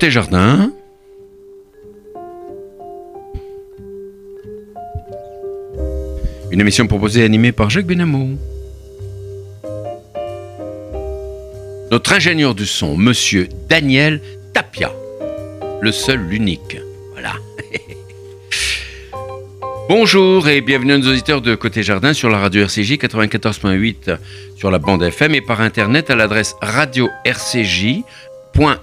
Côté jardin. Une émission proposée et animée par Jacques Benamou. Notre ingénieur du son, monsieur Daniel Tapia. Le seul, l'unique. Voilà. Bonjour et bienvenue nos auditeurs de Côté Jardin sur la radio RCJ 94.8 sur la bande FM et par internet à l'adresse radio RCJ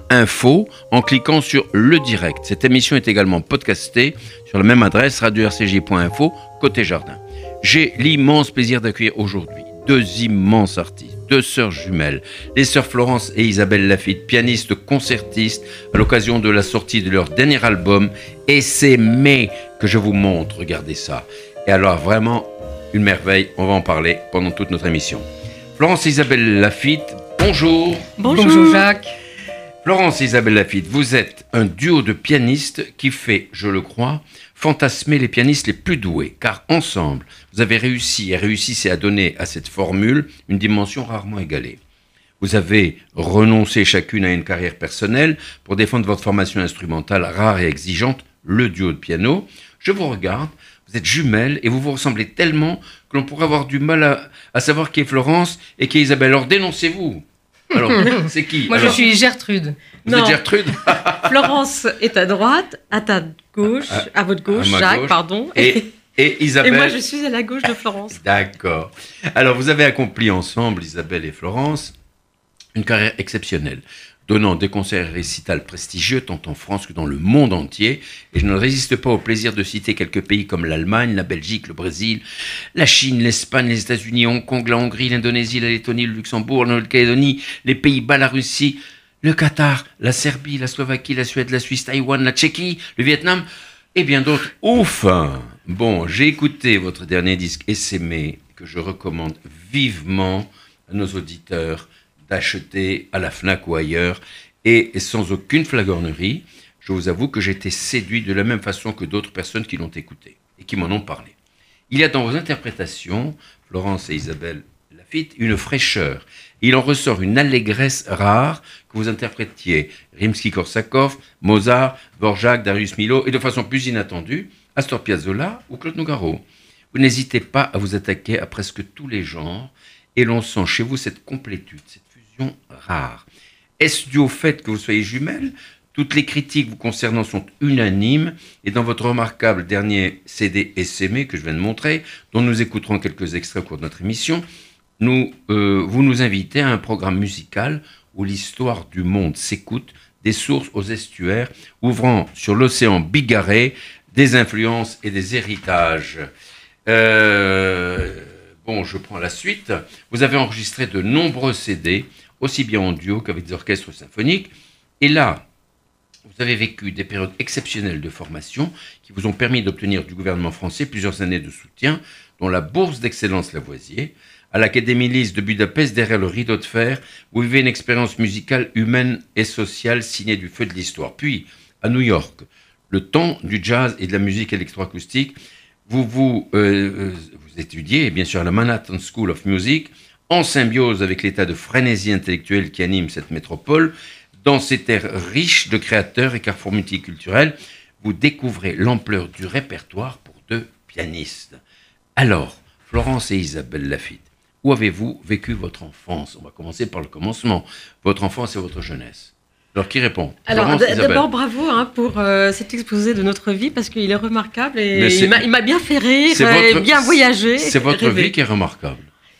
info en cliquant sur le direct. Cette émission est également podcastée sur la même adresse radio-rcj.info côté jardin. J'ai l'immense plaisir d'accueillir aujourd'hui deux immenses artistes, deux sœurs jumelles, les sœurs Florence et Isabelle Lafitte, pianistes concertistes à l'occasion de la sortie de leur dernier album et c'est mais que je vous montre, regardez ça. Et alors vraiment une merveille, on va en parler pendant toute notre émission. Florence et Isabelle Lafitte, bonjour. Bonjour, bonjour Jacques. Florence Isabelle Lafitte, vous êtes un duo de pianistes qui fait, je le crois, fantasmer les pianistes les plus doués, car ensemble, vous avez réussi et réussissez à donner à cette formule une dimension rarement égalée. Vous avez renoncé chacune à une carrière personnelle pour défendre votre formation instrumentale rare et exigeante, le duo de piano. Je vous regarde, vous êtes jumelles et vous vous ressemblez tellement que l'on pourrait avoir du mal à, à savoir qui est Florence et qui est Isabelle. Alors dénoncez-vous alors, c'est qui Moi, je suis Gertrude. Vous êtes Gertrude Florence est à droite, à ta gauche, à, votre gauche, Jacques, pardon. Et, et Isabelle. Et moi, je suis à la gauche de Florence. D'accord. Alors, vous avez accompli ensemble, Isabelle et Florence, une carrière exceptionnelle donnant des concerts récitals prestigieux tant en France que dans le monde entier, et je ne résiste pas au plaisir de citer quelques pays comme l'Allemagne, la Belgique, le Brésil, la Chine, l'Espagne, les États-Unis, Hong Kong, la Hongrie, l'Indonésie, la Lettonie, le Luxembourg, la Nouvelle-Calédonie, les Pays-Bas, la Russie, le Qatar, la Serbie, la Slovaquie, la Suède, la Suisse, Taïwan, la Tchéquie, le Vietnam, et bien d'autres. Ouf Bon, j'ai écouté votre dernier disque Essémé, que je recommande vivement à nos auditeurs d'acheter à la FNAC ou ailleurs, et sans aucune flagornerie, je vous avoue que j'ai été séduit de la même façon que d'autres personnes qui l'ont écouté et qui m'en ont parlé. Il y a dans vos interprétations, Florence et Isabelle Lafitte, une fraîcheur. Il en ressort une allégresse rare que vous interprétiez Rimsky-Korsakov, Mozart, Borjak, Darius Milo et de façon plus inattendue, Astor Piazzolla ou Claude Nougaro. Vous n'hésitez pas à vous attaquer à presque tous les genres et l'on sent chez vous cette complétude, cette rare. Est-ce dû au fait que vous soyez jumelles Toutes les critiques vous concernant sont unanimes et dans votre remarquable dernier CD SME que je viens de montrer, dont nous écouterons quelques extraits au cours de notre émission, euh, vous nous invitez à un programme musical où l'histoire du monde s'écoute, des sources aux estuaires, ouvrant sur l'océan bigarré des influences et des héritages. Euh, bon, je prends la suite. Vous avez enregistré de nombreux CD aussi bien en duo qu'avec des orchestres symphoniques. Et là, vous avez vécu des périodes exceptionnelles de formation qui vous ont permis d'obtenir du gouvernement français plusieurs années de soutien, dont la bourse d'excellence Lavoisier. À l'Académie Lise de Budapest, derrière le rideau de fer, vous vivez une expérience musicale humaine et sociale signée du feu de l'histoire. Puis, à New York, le temps du jazz et de la musique électroacoustique, vous vous, euh, euh, étudiez, bien sûr, à la Manhattan School of Music, en symbiose avec l'état de frénésie intellectuelle qui anime cette métropole, dans ces terres riches de créateurs et carrefours multiculturels, vous découvrez l'ampleur du répertoire pour deux pianistes. Alors, Florence et Isabelle Lafitte, où avez-vous vécu votre enfance? On va commencer par le commencement. Votre enfance et votre jeunesse. Alors, qui répond? Alors, d'abord, bravo hein, pour euh, cet exposé de notre vie parce qu'il est remarquable et il m'a- bien fait rire, votre- bien voyagé. C'est votre vie qui est remarquable.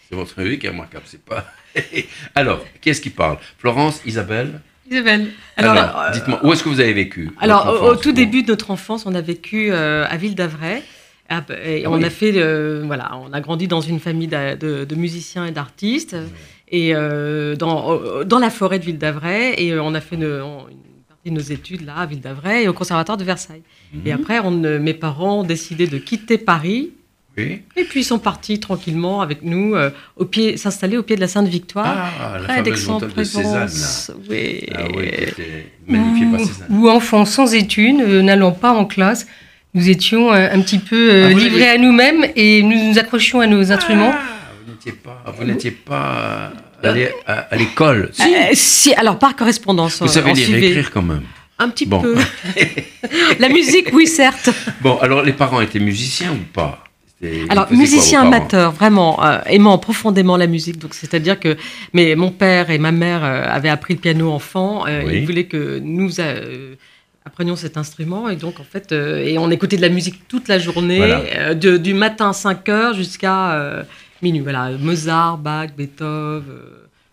C'est votre vie qui est remarquable. C'est pas. Alors, qui est-ce qui parle? Florence, Isabelle? Isabelle. Alors, Alors, euh, dites-moi, où est-ce que vous avez vécu Alors, au- tout début de notre enfance, on a vécu euh, à Ville d'Avray. Ah, bah, Et Ah on oui. a fait, euh, voilà, on a grandi dans une famille de, de musiciens et d'artistes, et euh, dans, la forêt de Ville d'Avray, et on a fait une, partie de nos études là à Ville d'Avray et au conservatoire de Versailles. Et Mhm. après, on, mes parents ont décidé de quitter Paris, Oui. et puis ils sont partis tranquillement avec nous euh, au pied, s'installer au pied de la Sainte-Victoire, Ah, la près d'Aix-en-Provence. Oui. Ah oui, ou enfants sans études, euh, n'allant pas en classe. Nous étions euh, un petit peu euh, Ah, vous livrés à nous-mêmes et nous nous accrochions à nos instruments. Ah, vous n'étiez pas, vous n'étiez pas allé à, à l'école. Si. Euh, si, alors par correspondance. vous savez lire et suivait. écrire quand même. Un petit Bon. peu. la musique, oui, certes. Bon, alors les parents étaient musiciens ou pas? Alors, musicien amateur, vraiment, euh, aimant profondément la musique. Donc, c'est-à-dire que mais mon père et ma mère euh, avaient appris le piano enfant. euh, Oui. Ils voulaient que nous euh, apprenions cet instrument. Et donc, en fait, et on écoutait de la musique toute la journée, Voilà. de- du matin à 5 heures jusqu'à minuit. Voilà, Mozart, Bach, Beethoven.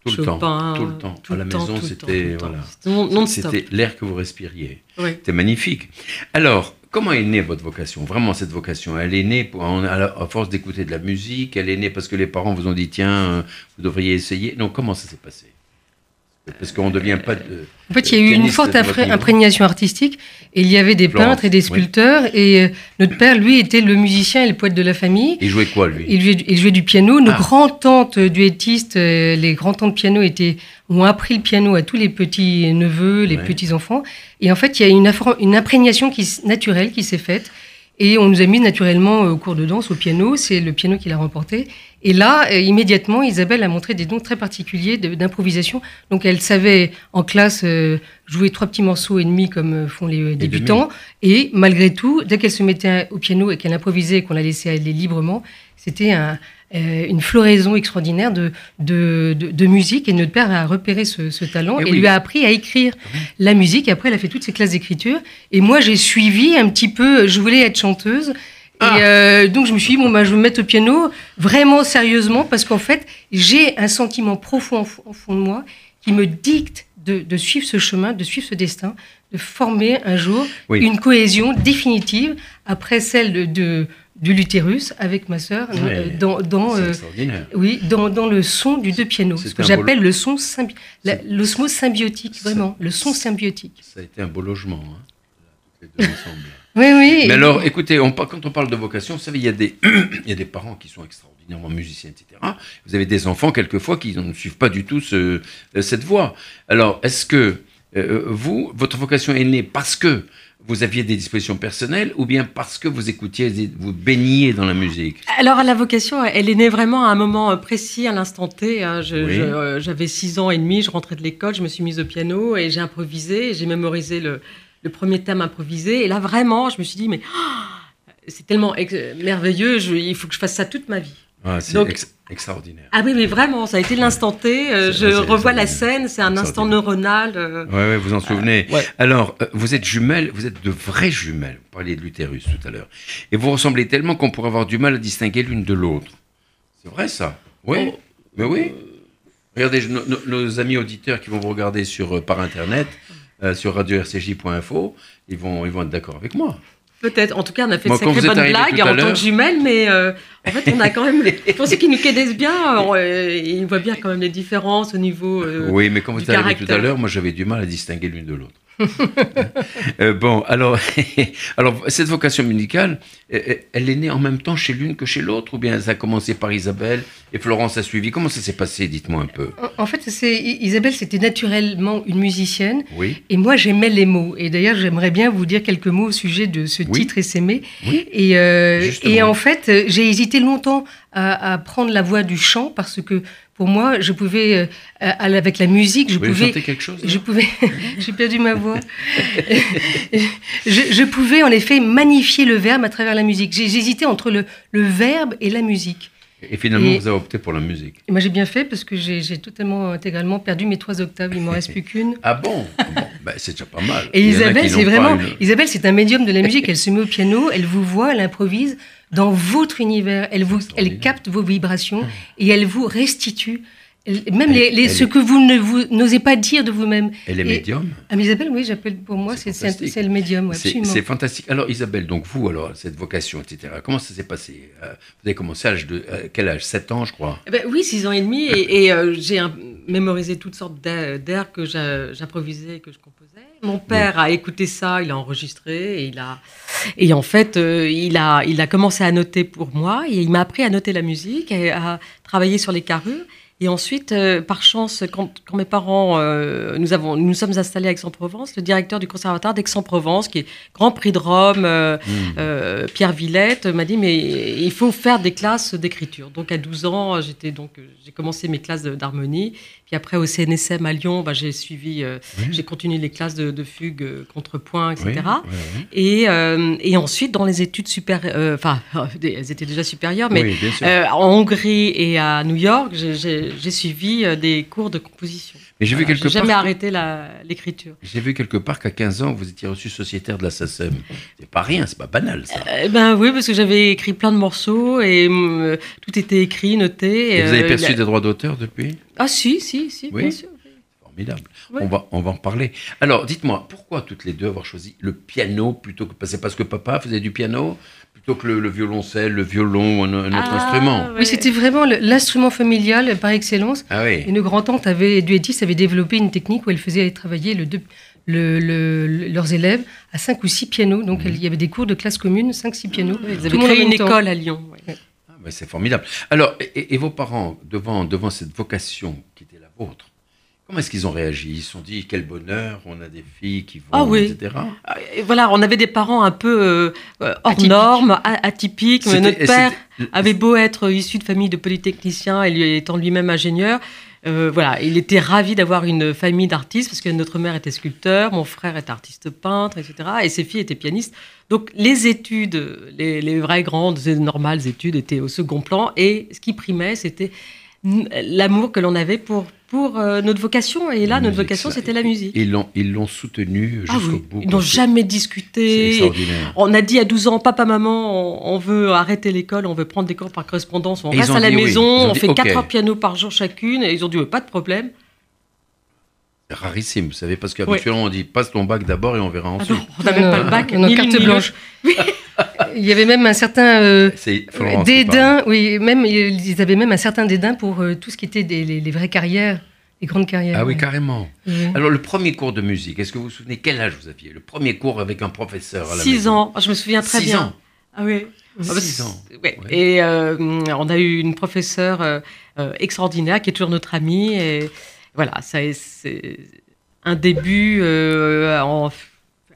Tout le Chopin, temps, tout le temps. tout à la temps, maison, c'était voilà. L'air que vous respiriez. Oui. C'était magnifique. Alors, comment est née votre vocation? Vraiment, cette vocation, elle est née pour, à force d'écouter de la musique. Elle est née parce que les parents vous ont dit tiens, euh, vous devriez essayer. Non, comment ça s'est passé? Parce qu'on ne devient pas. de- En fait, il y a eu une forte de imprégnation artistique et il y avait des Florence, peintres et des oui. sculpteurs. Et euh, notre père, lui, était le musicien et le poète de la famille. Il jouait quoi lui? Il jouait, il jouait du piano. Nos Ah. grands-tantes duettistes, euh, les grands-tantes piano étaient, ont appris le piano à tous les petits neveux, les Ouais. petits-enfants. Et en fait, il y a une, une imprégnation qui, naturelle qui s'est faite. Et on nous a mis naturellement euh, au cours de danse au piano. C'est le piano qui l'a remporté. Et là, euh, immédiatement, Isabelle a montré des dons très particuliers d'improvisation. Donc, elle savait en classe euh, jouer trois petits morceaux et demi comme euh, font les débutants. Et malgré tout, dès qu'elle se mettait au piano et qu'elle improvisait et qu'on la laissait aller librement, c'était un- euh, une floraison extraordinaire de, de, de- de musique. Et notre père a repéré ce, ce talent Eh et oui. lui a appris à écrire Oui. la musique. Après, elle a fait toutes ses classes d'écriture. Et moi, j'ai suivi un petit peu. Je voulais être chanteuse. Ah. Et euh, donc, je me suis dit, bon, bah, je vais me mettre au piano vraiment sérieusement parce qu'en fait, j'ai un sentiment profond en fond de moi qui me dicte de, de suivre ce chemin, de suivre ce destin, de former un jour Oui. une cohésion définitive après celle de, de, de l'utérus avec ma sœur Ouais. euh, dans, dans, euh, oui, dans, dans le son du deux pianos, ce que j'appelle le son symbi- l'osmose symbiotique, vraiment, le son symbiotique. Ça a été un beau logement. Hein. Les deux ensemble. Oui, oui. Mais alors, écoutez, on, quand on parle de vocation, vous savez, il y, a des, il y a des parents qui sont extraordinairement musiciens, etc. Vous avez des enfants, quelquefois, qui ne suivent pas du tout ce- euh, cette voie. Alors, est-ce que euh, vous, votre vocation est née parce que vous aviez des dispositions personnelles ou bien parce que vous écoutiez, vous baigniez dans la musique? Alors, la vocation, elle est née vraiment à un moment euh, précis, à l'instant T. hein. Je- Oui. je, euh, J'avais six ans et demi, je rentrais de l'école, je me suis mise au piano et j'ai improvisé, j'ai mémorisé le, le premier thème improvisé. Et là, vraiment, je me suis dit, mais oh, c'est tellement merveilleux, je- il faut que je fasse ça toute ma vie. Ah, C'est ex- extraordinaire. Ah oui, mais vraiment, ça a été l'instant T. euh, C'est- je revois la scène, c'est un instant neuronal. euh, Ouais, ouais, vous en souvenez. ouais. Alors, euh, vous êtes jumelles, vous êtes de vraies jumelles. Vous parliez de l'utérus tout à l'heure. Et vous ressemblez tellement qu'on pourrait avoir du mal à distinguer l'une de l'autre. C'est vrai ça Oui Oh. Mais oui. Regardez, nos- nos amis auditeurs qui vont vous regarder sur, euh, par Internet, euh, sur radio-rcj.info, ils vont, ils vont être d'accord avec moi. Peut-être. En tout cas, on a fait de sacrées bonnes blagues en tant que jumelles, mais euh, en fait, on a quand même. Pour ceux qui nous connaissent bien, euh, ils voient bien quand même les différences au niveau. oui, mais quand vous êtes arrivé tout à l'heure, moi j'avais du mal à distinguer l'une de l'autre. Euh, bon, alors, alors, cette vocation musicale, euh, elle est née en même temps chez l'une que chez l'autre, ou bien ça a commencé par Isabelle et Florence a suivi? Comment ça s'est passé Dites-moi un peu? En- fait, c'est Isabelle, c'était naturellement une musicienne. Oui, Et moi, j'aimais les mots. Et d'ailleurs, j'aimerais bien vous dire quelques mots au sujet de ce Oui. titre Essaimer. oui. Et, euh, et en fait, euh, j'ai hésité longtemps à, à prendre la voie du chant parce que pour moi, je pouvais, euh, avec la musique, je Vous pouvais. chanter quelque chose Je pouvais, j'ai perdu ma voix. je, je pouvais en effet magnifier le verbe à travers la musique. J'hésitais entre le, le verbe et la musique. Et finalement, Et- vous avez opté pour la musique. Moi, j'ai bien fait parce que j'ai totalement, intégralement perdu mes trois octaves. Il m'en reste plus qu'une. Ah bon, bon? Ben, C'est déjà pas mal. Et Isabelle, c'est vraiment. une- Isabelle, c'est un médium de la musique. Elle se met au piano, elle vous voit, elle improvise dans votre univers. Elle, vous, elle capte vos vibrations et elle vous restitue. Même les, Elle- les- elle ce est- que vous ne vous n'osez pas dire de vous-même. Elle est Et- médium. Ah, mais Isabelle, oui, j'appelle pour moi, C'est le médium, ouais, C'est absolument. c'est fantastique. Alors Isabelle, donc vous, alors cette vocation, etc. Comment ça s'est passé? Euh, Vous avez commencé à l'âge de à quel âge? 7 ans, je crois. Eh ben oui, six ans et demi, et, et, euh, j'ai mémorisé toutes sortes d'air d'air que j'improvisais et que je composais. Mon père a écouté ça, il a enregistré, et il a, et en fait, euh, il a, il a commencé à noter pour moi, et il m'a appris à noter la musique, et à travailler sur les carrures. Et ensuite, euh, par chance, quand, quand mes parents, euh, nous, avons, nous sommes installés à Aix-en-Provence, le directeur du conservatoire d'Aix-en-Provence, qui est Grand Prix de Rome, euh, euh, Pierre Villette m'a dit mais il faut faire des classes d'écriture. Donc à 12 ans, j'étais donc j'ai commencé mes classes d'harmonie. Puis après au CNSM à Lyon, bah, j'ai suivi, euh, Oui. j'ai continué les classes de, de fugue, euh, contrepoint, etc. Oui, oui, oui. Et, euh, et ensuite dans les études supérieures, enfin elles étaient déjà supérieures, mais en Hongrie et à New York, j'ai- suivi des cours de composition. Mais j'ai vu quelque j'ai jamais part. arrêté l'écriture. J'ai vu quelque part qu'à 15 ans, vous étiez reçu sociétaire de la SACEM. C'est pas rien, c'est pas banal ça. Eh ben oui, parce que j'avais écrit plein de morceaux et euh, tout était écrit, noté. Et vous avez euh, perçu des droits d'auteur depuis? Ah si, si, si, Oui. bien sûr. Formidable. On, va, on va en parler. Alors, dites-moi, pourquoi toutes les deux avoir choisi le piano plutôt que. C'est parce que papa faisait du piano plutôt que le, le violoncelle, le violon ou un, un autre Ah, instrument? Oui, c'était vraiment l'instrument familial par excellence. Ah oui. Et nos grands-tantes avaient, duettistes avaient développé une technique où elles faisaient travailler le deux- le- le- le- leurs élèves à cinq ou six pianos. Donc il y avait des cours de classe commune, cinq, six pianos. Oui, Ils Tout avaient le monde en créé une temps. école à Lyon. ouais. Ah, ben, c'est formidable. Alors, et, et- et vos parents, devant, devant cette vocation qui était la vôtre, comment est-ce qu'ils ont réagi? Ils se sont dit, quel bonheur, on a des filles qui vont, Ah oui. etc. Ah, et voilà, on avait des parents un peu euh, hors normes, atypiques. notre père avait beau être issu de famille de polytechniciens et lui étant lui-même ingénieur. euh, voilà, il était ravi d'avoir une famille d'artistes parce que notre mère était sculpteur, mon frère était artiste peintre, etc. Et ses filles étaient pianistes. Donc les études, les, les vraies grandes et normales études étaient au second plan et ce qui primait, c'était l'amour que l'on avait pour, pour euh, notre vocation. Et là, La notre vocation, c'était la musique. Ils l'ont, ils l'ont soutenu Ah jusqu'au oui, bout. ils n'ont jamais C'est discuté. extraordinaire. On a dit à 12 ans, papa, maman, on, on veut arrêter l'école, on veut prendre des cours par correspondance, on Et reste à la oui. maison, on dit fait OK. 4 heures piano par jour chacune. Et ils ont dit, ouais, pas de problème. Rarissime, vous savez, parce qu'habituellement on dit passe ton bac d'abord et on verra Ah ensuite. non, on n'a même pas le bac. Ni carte blanche. l'autre. Il y avait même un certain euh, dédain, oui, même ils avaient même un certain dédain pour euh, tout ce qui était des, les, les vraies carrières, les grandes carrières. Ah oui, ouais. carrément. Oui. Alors, le premier cours de musique, est-ce que vous vous souvenez quel âge vous aviez? Le premier cours avec un professeur à la 6 maison ans, je me souviens très Six bien. ans. Ah oui. Six Ah bah, ans. ouais. Ouais. Et euh, on a eu une professeure extraordinaire qui est toujours notre amie. Et voilà, ça, c'est un début euh, en-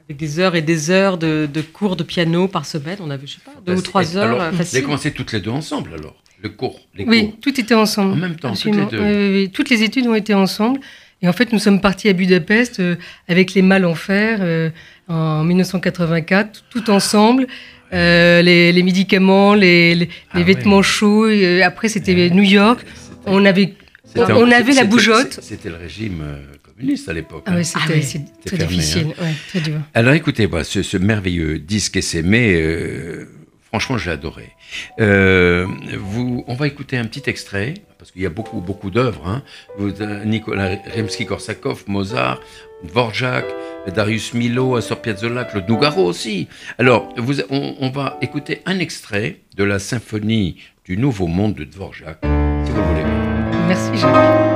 avec des heures et des heures de, de cours de piano par semaine. On avait, je sais pas, deux ou trois heures. Alors, euh, vous facile. avez commencé toutes les deux ensemble, alors Le cours, les Oui, cours. tout était ensemble. En même temps, toutes les deux. Toutes les études ont été ensemble. Et en fait, nous sommes partis à Budapest euh, avec les mâles en fer euh, en 1984, tout ensemble. Euh, les, les médicaments, les, les- Ah les vêtements ouais. chauds. et après, c'était New York. On avait, on avait la bougeotte. C'était le régime euh, communiste à l'époque. Ah hein. c'était Ah oui. c'est très fermé, difficile. Ouais, très dur. Alors écoutez, bah, ce, ce merveilleux disque SMé, euh, franchement, j'ai adoré. Euh, vous, on va écouter un petit extrait, parce qu'il y a beaucoup, beaucoup d'œuvres. Hein. Euh, Nicolas Rimsky-Korsakov, Mozart, Dvorak, Darius Milhaud, Astor Piazzolla, Claude Nougaro aussi. Alors, vous, on, on va écouter un extrait de la symphonie du Nouveau Monde de Dvorak, si vous le voulez bien. Merci, Jacques.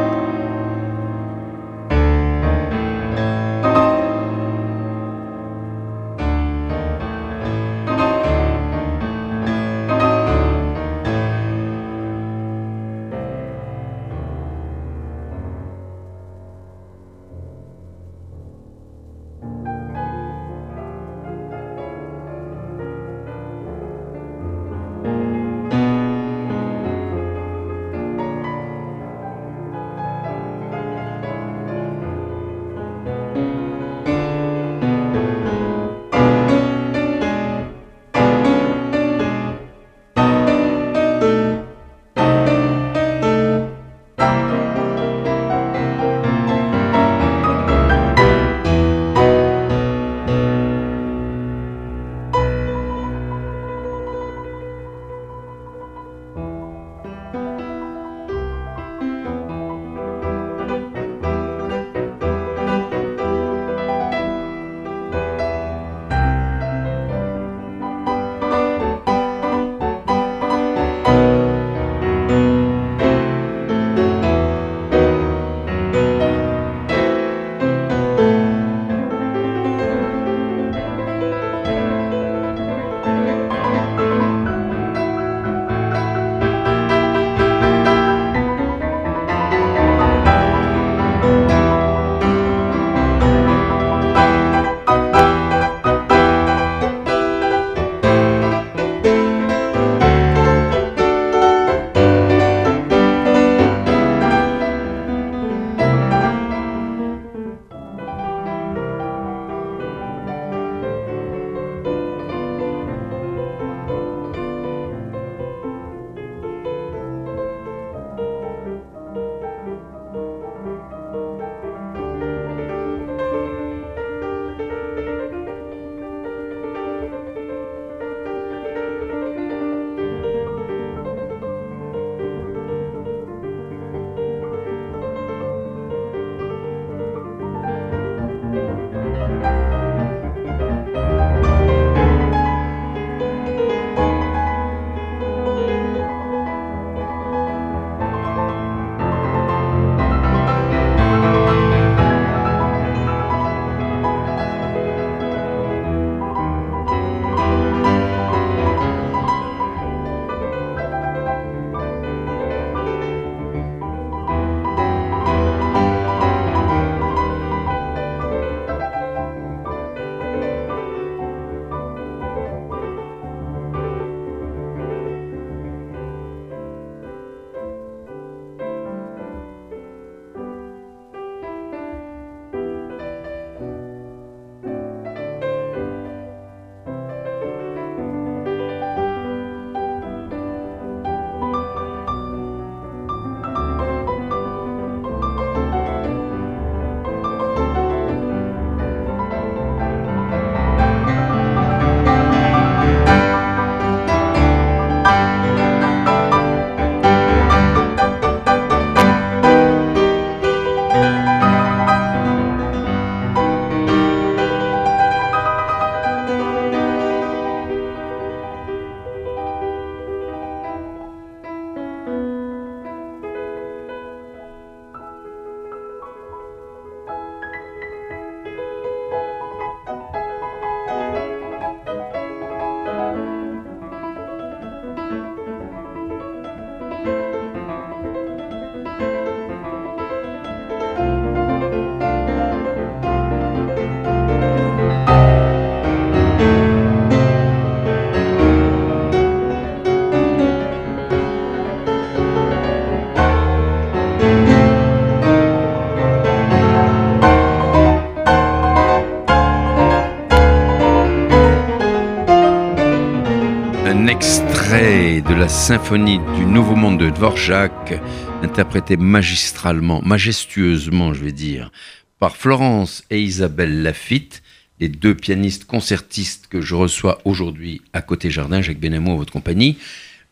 Symphonie du Nouveau Monde de Dvorak, interprété magistralement, majestueusement, je vais dire, par Florence et Isabelle Lafitte, les deux pianistes concertistes que je reçois aujourd'hui à côté Jardin, Jacques Benamou, votre compagnie,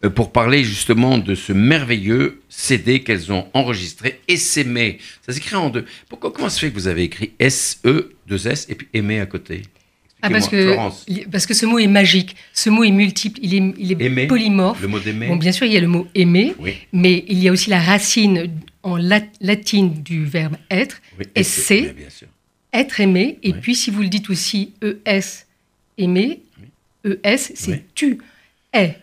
euh, pour parler justement de ce merveilleux CD qu'elles ont enregistré, S'aimer. Ça s'écrit en deux. Pourquoi, comment se fait que vous avez écrit S-E, 2 S, et puis aimer à côté? Ah, parce que, parce que ce mot est magique, ce mot est multiple, il est, il est polymorphe. Le mot d'aimer. Bon, bien sûr, il y a le mot aimer, mais il y a aussi la racine en latine du verbe être, oui, c'est être aimé. Et puis, si vous le dites aussi ES, aimer, ES, c'est tu es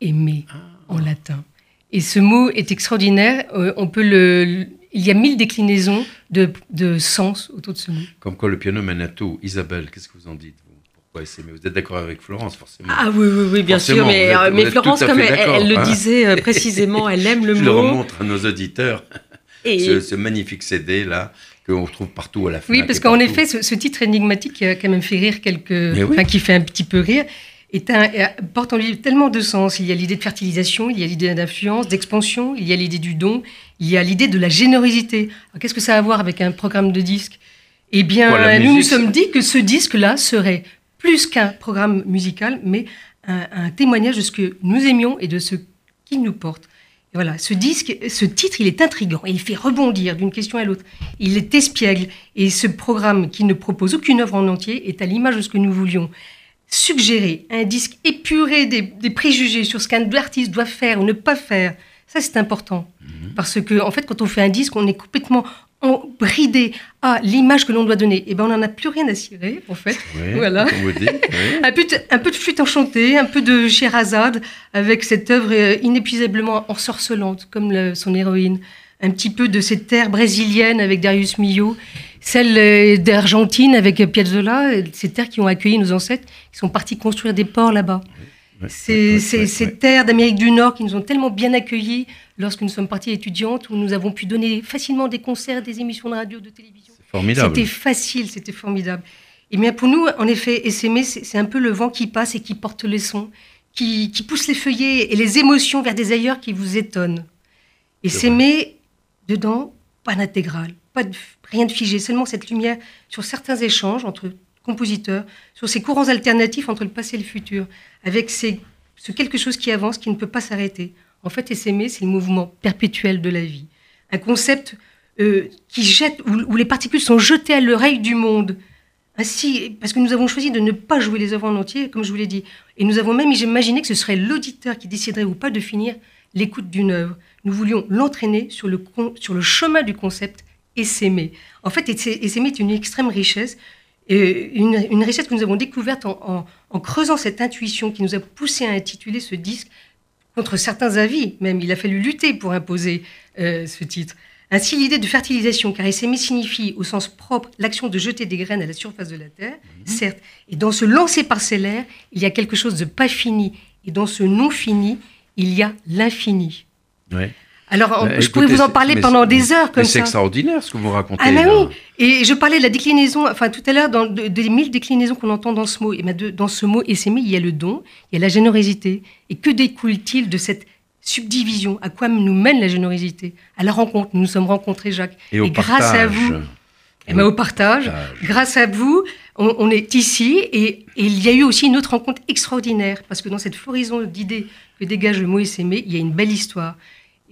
aimé ah. en latin. Et ce mot est extraordinaire. Euh, on peut le, il y a mille déclinaisons de, de sens autour de ce mot. Comme quoi le piano mène à tout. Isabelle, qu'est-ce que vous en dites vous? Êtes d'accord avec Florence, forcément. Ah oui, oui, oui bien sûr. Mais, euh, mais Florence, comme elle, le hein. disait euh, précisément, elle aime le mot. Je le remontre à nos auditeurs. Et... Ce, magnifique CD là qu'on retrouve partout à la fin. Oui, parce qu'en effet, ce, titre énigmatique qui a quand même fait rire quelques, enfin, qui fait un petit peu rire, est un, porte en lui tellement de sens. Il y a l'idée de fertilisation, il y a l'idée d'influence, d'expansion, il y a l'idée du don, il y a l'idée de la générosité. Qu'est-ce que ça a à voir avec un programme de disque? Eh bien, nous nous sommes dit que ce disque-là serait plus qu'un programme musical, mais un, témoignage de ce que nous aimions et de ce qui nous porte. Et voilà, ce disque, ce titre, il est intrigant, il fait rebondir d'une question à l'autre. Il est espiègle, et ce programme qui ne propose aucune œuvre en entier est à l'image de ce que nous voulions. Suggérer un disque épuré des, préjugés sur ce qu'un artiste doit faire ou ne pas faire, ça c'est important. Mhm. Parce que, en fait, quand on fait un disque, on est complètement bridé à l'image que l'on doit donner, et eh ben on n'en a plus rien à cirer, en fait. voilà. un, peu de, un peu de flûte enchantée, un peu de Sherazade, avec cette œuvre euh, inépuisablement ensorcelante, comme son héroïne. Un petit peu de cette terre brésilienne avec Darius Milhaud, celle euh, d'Argentine avec Piazzolla, ces terres qui ont accueilli nos ancêtres, qui sont partis construire des ports là-bas. Ces terres d'Amérique du Nord qui nous ont tellement bien accueillis lorsque nous sommes partis étudiantes, où nous avons pu donner facilement des concerts, des émissions de radio, de télévision. Formidable. C'était facile, c'était formidable. Et bien pour nous, en effet, essaimer, c'est un peu le vent qui passe et qui porte les sons, qui, pousse les feuillets et les émotions vers des ailleurs qui vous étonnent. Et s'aimer, dedans, pas d'intégrale, pas rien de figé, seulement cette lumière sur certains échanges entre compositeurs, sur ces courants alternatifs entre le passé et le futur, avec ce quelque chose qui avance, qui ne peut pas s'arrêter. En fait, s'aimer, c'est le mouvement perpétuel de la vie. Un concept euh, qui jette, où, les particules sont jetées à l'oreille du monde. Ainsi, parce que nous avons choisi de ne pas jouer les œuvres en entier, comme je vous l'ai dit. Et nous avons même imaginé que ce serait l'auditeur qui déciderait ou pas de finir l'écoute d'une œuvre. Nous voulions l'entraîner sur le, sur le chemin du concept s'aimer. En fait, s'aimer est une extrême richesse, une, une, richesse que nous avons découverte en, en, creusant cette intuition qui nous a poussé à intituler ce disque contre certains avis, même. Il a fallu lutter pour imposer euh, ce titre. Ainsi, l'idée de fertilisation, car s'aimer signifie au sens propre l'action de jeter des graines à la surface de la terre, mhm. certes, et dans ce lancer parcellaire, il y a quelque chose de pas fini, et dans ce non fini, il y a l'infini. Ouais. Alors, bah, je pourrais vous en parler pendant des heures comme ça. C'est extraordinaire ce que vous racontez. Ah, mais oui Et je parlais de la déclinaison, enfin tout à l'heure, des mille déclinaisons qu'on entend dans ce mot. Et dans ce mot et il y a le don, il y a la générosité. Et que découle-t-il de cette subdivision? À quoi nous mène la générosité? À la rencontre. Nous nous sommes rencontrés, Jacques. Et, au grâce à vous. Et ben, au partage. Grâce à vous, on, est ici et, il y a eu aussi une autre rencontre extraordinaire parce que dans cette floraison d'idées que dégage le mot il y a une belle histoire.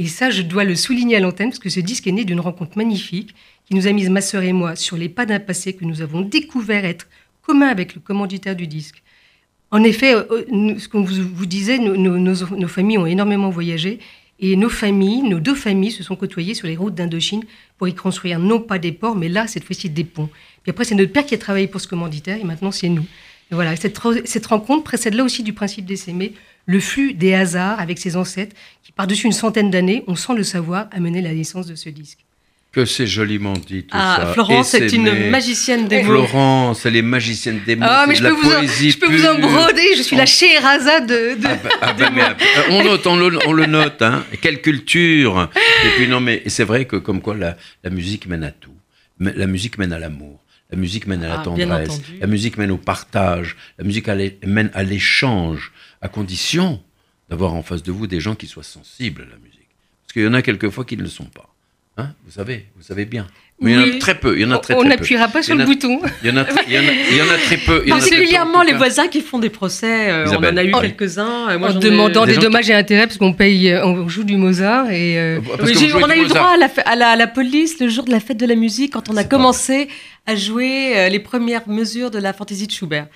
Et ça, je dois le souligner à l'antenne, parce que ce disque est né d'une rencontre magnifique qui nous a mis, ma sœur et moi, sur les pas d'un passé que nous avons découvert être commun avec le commanditaire du disque. En effet, euh, euh, ce qu'on vous, disait, nos, familles ont énormément voyagé et nos familles, nos deux familles, se sont côtoyées sur les routes d'Indochine pour y construire non pas des ports, mais là, cette fois-ci, des ponts. Puis après, c'est notre père qui a travaillé pour ce commanditaire et maintenant, c'est nous. voilà, cette, cette rencontre précède là aussi du principe des s'aimer, le flux des hasards avec ses ancêtres qui, par-dessus une centaine d'années, on sent le savoir, amener la naissance de ce disque. Que c'est joliment dit tout ah, ça. Florence est une magicienne des mots. Florence, elle est magicienne des mots. Ah, mais je, peux, vous je peux vous en broder, je suis la Scheherazade de, de, ah bah, ah bah, euh, on note, on le, on le, note, hein. Quelle culture Et puis non, mais c'est vrai que comme quoi la, la musique mène à tout. La musique mène à l'amour. La musique mène à la tendresse. La musique mène au partage. La musique mène à l'échange à condition d'avoir en face de vous des gens qui soient sensibles à la musique. Parce qu'il y en a quelquefois qui ne le sont pas. Hein vous savez, vous savez bien. Mais il y en a Oui. très peu. Il y en a très, on peu. n'appuiera pas sur le en bouton. Il y en a, il y en a, il y en a très peu. il y en a très peu, en Particulièrement les voisins qui font des procès. euh, on en a eu Oh. quelques-uns. euh, en ai- demandant Des des gens qui- dommages et intérêts parce qu'on paye, euh, on joue du Mozart et euh, Oui, on a eu droit à la, fe- à, la, à la police le jour de la fête de la musique quand on a commencé à jouer euh, les premières mesures de la fantaisie de Schubert.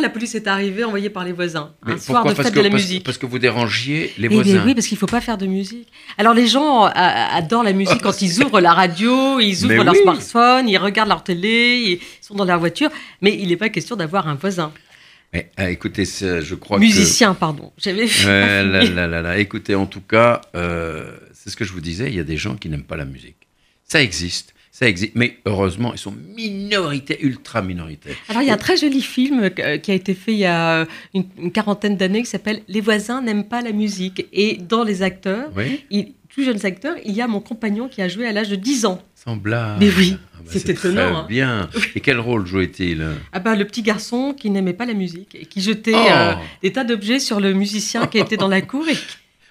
La police est arrivée envoyée par les voisins. Mais un soir de parce fête que, de la parce- musique. Parce que vous dérangiez les Eh bien voisins. oui, parce qu'il faut pas faire de musique. Alors les gens euh, adorent la musique quand ils ouvrent la radio, ils ouvrent Mais leur oui. smartphone, ils regardent leur télé, ils sont dans leur voiture, mais il n'est pas question d'avoir un voisin. Mais, ah, écoutez, je crois Musicien, pardon. J'avais là, là, là, là. Écoutez, en tout cas, euh, c'est ce que je vous disais, il y a des gens qui n'aiment pas la musique. Ça existe. Ça existe, mais heureusement, ils sont minoritaires, ultra minoritaires. Alors il y a un très joli film euh, qui a été fait il y a une, une quarantaine d'années qui s'appelle Les voisins n'aiment pas la musique. Et dans les acteurs, Oui, il- tous jeunes acteurs, il y a mon compagnon qui a joué à l'âge de 10 ans. sans blague. Mais oui, Ah bah, c'est étonnant, Très hein. bien. Et quel rôle jouait-il Ah bah, le petit garçon qui n'aimait pas la musique et qui jetait Oh euh, des tas d'objets sur le musicien qui était dans la cour. Et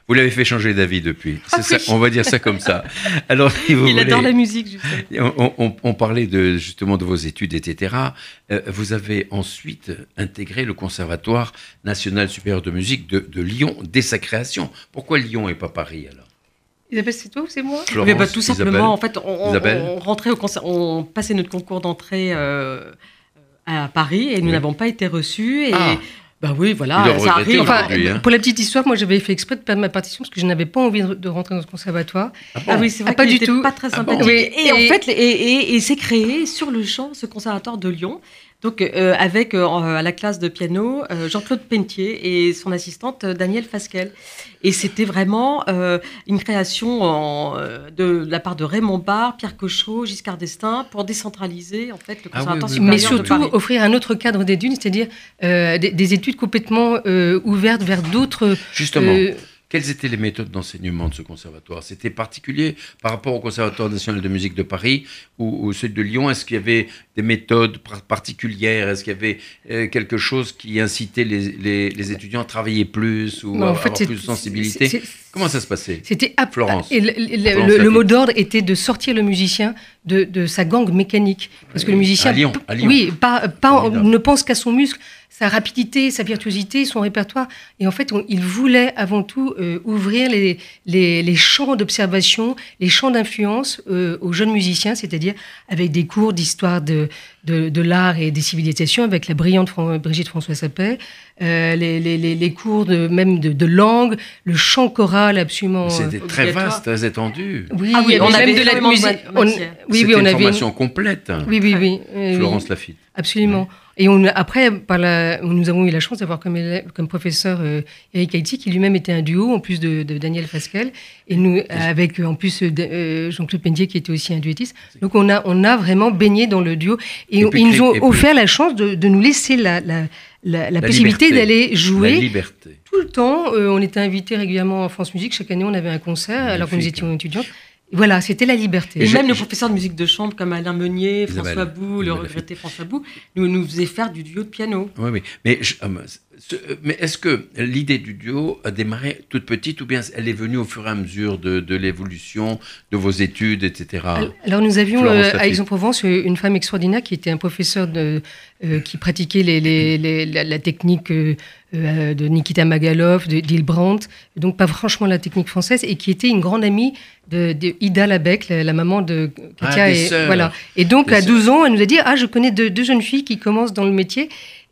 Vous l'avez fait changer d'avis depuis. Ah oui. on va dire ça comme ça. Alors, si vous il voulez- adore la musique, justement. On, on- on parlait de, justement de vos études, etc. Euh, vous avez ensuite intégré le Conservatoire national supérieur de musique de, de Lyon dès sa création. Pourquoi Lyon et pas Paris alors? Isabelle, c'est toi ou c'est moi? Florence, Mais bah, tout simplement, Isabelle en fait, on, rentrait au on passait notre concours d'entrée euh, à Paris et nous Oui. n'avons pas été reçus. Et Ah. Bah oui, voilà, ça arrive. Enfin, hein. pour la petite histoire, moi j'avais fait exprès de perdre ma partition parce que je n'avais pas envie de, rentrer dans ce conservatoire. Ah bon Ah oui, c'est vrai Ah, pas du tout. pas très Ah bon sympathique. Oui, et, en et- fait, et, et- et c'est créé sur le champ ce conservatoire de Lyon. Donc euh, avec euh, à la classe de piano euh, Jean-Claude Pentier et son assistante euh, Danielle Fasquelle. Et c'était vraiment euh, une création en, de, la part de Raymond Barre, Pierre Cochot, Giscard d'Estaing pour décentraliser en fait le Ah oui, conservatoire oui, supérieur Mais de surtout Paris. offrir un autre cadre d'études, c'est-à-dire euh, des, des études complètement euh, ouvertes vers d'autres. Justement, euh, quelles étaient les méthodes d'enseignement de ce conservatoire? C'était particulier par rapport au Conservatoire national de musique de Paris ou, ou celui de Lyon? Est-ce qu'il y avait des méthodes par- particulières? Est-ce qu'il y avait euh, quelque chose qui incitait les, les- les étudiants à travailler plus ou non, à en fait, avoir plus de sensibilité? Comment ça se passait? C'était à- Florence. Et le, le- Florence le- le Lafitte. mot d'ordre était de sortir le musicien de, de sa gangue mécanique. Parce que le musicien. À Lyon, à Lyon. Oui, pas, ne pense qu'à son muscle, sa rapidité, sa virtuosité, son répertoire. Et en fait, on- il voulait avant tout euh, ouvrir les, les, les champs d'observation, les champs d'influence euh, aux jeunes musiciens, c'est-à-dire avec des cours d'histoire de, de, de l'art et des civilisations, avec la brillante Fran- Brigitte François Sapet, euh, les, les, les, les cours de, même de, de langue, le chant choral absolument. C'était très vaste, très étendu. oui, Ah oui, on même avait de la musique. on- oui, C'était oui, on une avait une- formation complète. Oui, oui, oui. oui, Florence Lafitte. absolument. Et on, après, par la, nous avons eu la chance d'avoir comme, comme professeur euh, Eric Haïti, qui lui-même était un duo, en plus de, de Daniel Fasquelle, et nous, avec euh, en plus euh, de- Jean-Claude Pendier, qui était aussi un duettiste. Donc on a, on a vraiment baigné dans le duo. Et, Et on- puis ils nous ont puis- offert la chance de, de nous laisser la, la, la, la possibilité d'aller La jouer liberté. tout le temps. Euh, on était invités régulièrement en France Musique. Chaque année, on avait un concert, alors que nous étions étudiants. Voilà, c'était la liberté. Et, Et même je- les professeurs de musique de chambre comme Alain Meunier, Isabelle, François Bou, le regretté François Bou, nous, nous faisaient faire du duo de piano. Oui, oui. Mais, je- euh, mais est-ce que l'idée du duo a démarré toute petite ou bien elle est venue au fur et à mesure de, de l'évolution de vos études, etc. Alors nous avions euh, à. Aix-en-Provence euh, une femme extraordinaire qui était un professeur de, euh, qui pratiquait les, les- les- la, la technique euh, euh, de Nikita Magalov, d'Hilbrandt, donc pas franchement la technique française, et qui était une grande amie de, de Ida Labec, la, la maman de Katia. Ah, et, voilà. et donc Des à sœurs. 12 ans, elle nous a dit, ah je connais deux, deux jeunes filles qui commencent dans le métier.